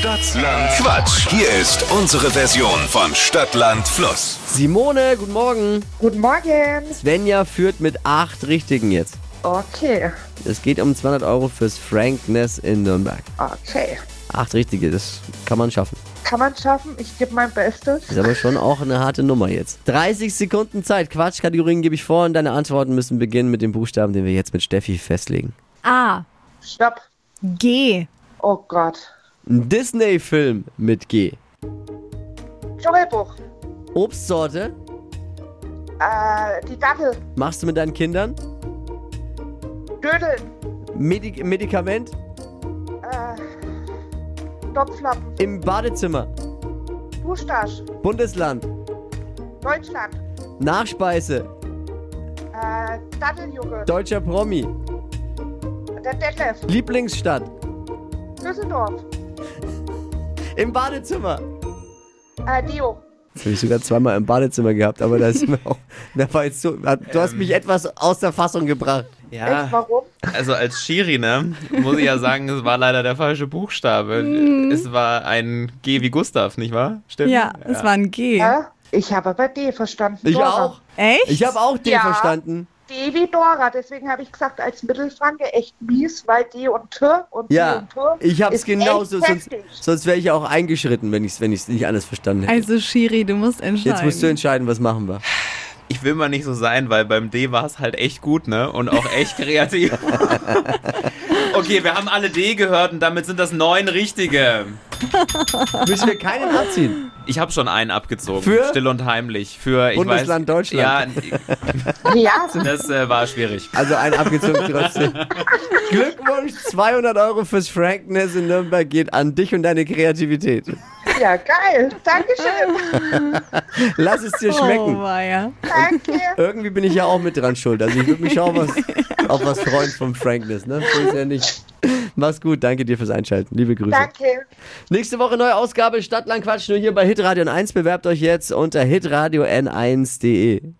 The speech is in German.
Stadtland Quatsch. Hier ist unsere Version von Stadtland Fluss. Simone, guten Morgen. Guten Morgen. Svenja führt mit acht Richtigen jetzt. Okay, Es geht um 200 Euro fürs Frankness in Nürnberg. okay. Acht Richtige, das kann man schaffen. Kann man schaffen. Ich gebe mein Bestes. Ist aber schon auch eine harte Nummer jetzt. 30 Sekunden Zeit. Quatschkategorien gebe ich vor und deine Antworten müssen beginnen mit dem Buchstaben, den wir jetzt mit Steffi festlegen. A. Stopp. G. Oh Gott. Ein Disney-Film mit G. Dschungelbuch. Obstsorte Äh, die Dattel. machst du mit deinen Kindern? Dödeln. Medik Medikament Äh, Topflappen. im Badezimmer. Duschtasch. Bundesland. Deutschland. Nachspeise. Äh, Datteljoghurt. Deutscher Promi. Der Detlef. Lieblingsstadt. Düsseldorf. Im Badezimmer. Äh, Dio. Das habe ich sogar zweimal im Badezimmer gehabt, aber das ist mir auch. Das war jetzt so, du hast mich etwas aus der Fassung gebracht. Ja, Echt, warum? also als Schiri, ne, muss ich ja sagen, es war leider der falsche Buchstabe. Es war ein G wie Gustav, nicht wahr? Stimmt? Ja, es war ein G. Äh, ich habe aber D verstanden. Ich Dora. auch. Echt? Ich habe auch D Ja. verstanden. D wie Dora. Deswegen habe ich gesagt, als Mittelfranke echt mies, weil D und T und D Ja, und T. ich habe es genauso. Sonst, sonst wäre ich auch eingeschritten, wenn ich es wenn ich's nicht alles verstanden hätte. Also Shiri, du musst entscheiden. Jetzt musst du entscheiden, was machen wir. Ich will mal nicht so sein, weil beim D war es halt echt gut, ne? Und auch echt kreativ. okay, wir haben alle D gehört und damit sind das neun richtige. Müssen wir keinen abziehen? Ich habe schon einen abgezogen. Für? Still und heimlich. Für ich Bundesland weiß, Deutschland. Ja, Ja, das äh, war schwierig. Also ein abgezogen trotzdem. Glückwunsch, 200 Euro fürs Frankness in Nürnberg geht an dich und deine Kreativität. ja, geil. Dankeschön. Lass es dir Oh, schmecken. weia. Danke. Irgendwie bin ich ja auch mit dran schuld. Also ich würde mich schon auf was, auf was freuen vom Frankness, ne? So ist ja nicht. Mach's gut, danke dir fürs Einschalten. Liebe Grüße. Danke. Nächste Woche neue Ausgabe Stadtland Quatsch nur hier bei Hitradio N1. Bewerbt euch jetzt unter hitradio n1.de.